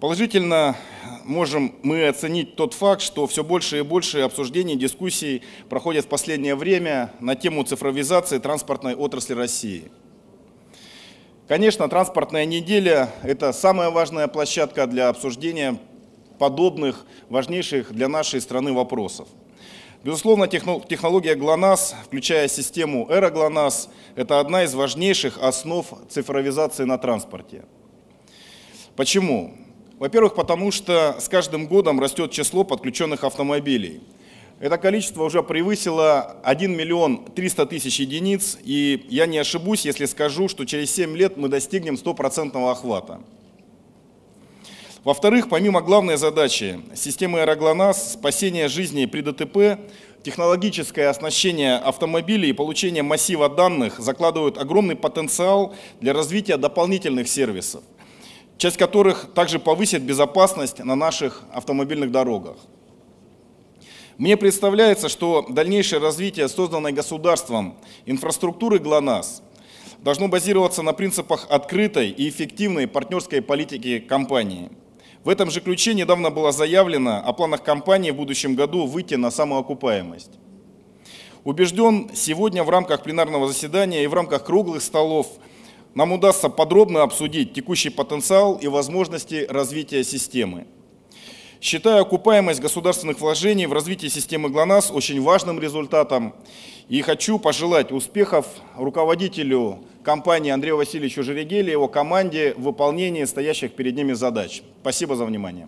Положительно можем мы оценить тот факт, что все больше и больше обсуждений, дискуссий проходят в последнее время на тему цифровизации транспортной отрасли России. Конечно, транспортная неделя – это самая важная площадка для обсуждения подобных важнейших для нашей страны вопросов. Безусловно, технология ГЛОНАСС, включая систему Эра ГЛОНАСС, это одна из важнейших основ цифровизации на транспорте. Почему? Во-первых, потому что с каждым годом растет число подключенных автомобилей. Это количество уже превысило 1 миллион 300 тысяч единиц, и я не ошибусь, если скажу, что через 7 лет мы достигнем стопроцентного охвата. Во-вторых, помимо главной задачи системы Аэроглонас, спасения жизни при ДТП, технологическое оснащение автомобилей и получение массива данных закладывают огромный потенциал для развития дополнительных сервисов, часть которых также повысит безопасность на наших автомобильных дорогах. Мне представляется, что дальнейшее развитие созданной государством инфраструктуры ГЛОНАСС должно базироваться на принципах открытой и эффективной партнерской политики компании – в этом же ключе недавно было заявлено о планах компании в будущем году выйти на самоокупаемость. Убежден, сегодня в рамках пленарного заседания и в рамках круглых столов нам удастся подробно обсудить текущий потенциал и возможности развития системы. Считаю окупаемость государственных вложений в развитие системы ГЛОНАСС очень важным результатом. И хочу пожелать успехов руководителю компании Андрею Васильевичу Жерегеле и его команде в выполнении стоящих перед ними задач. Спасибо за внимание.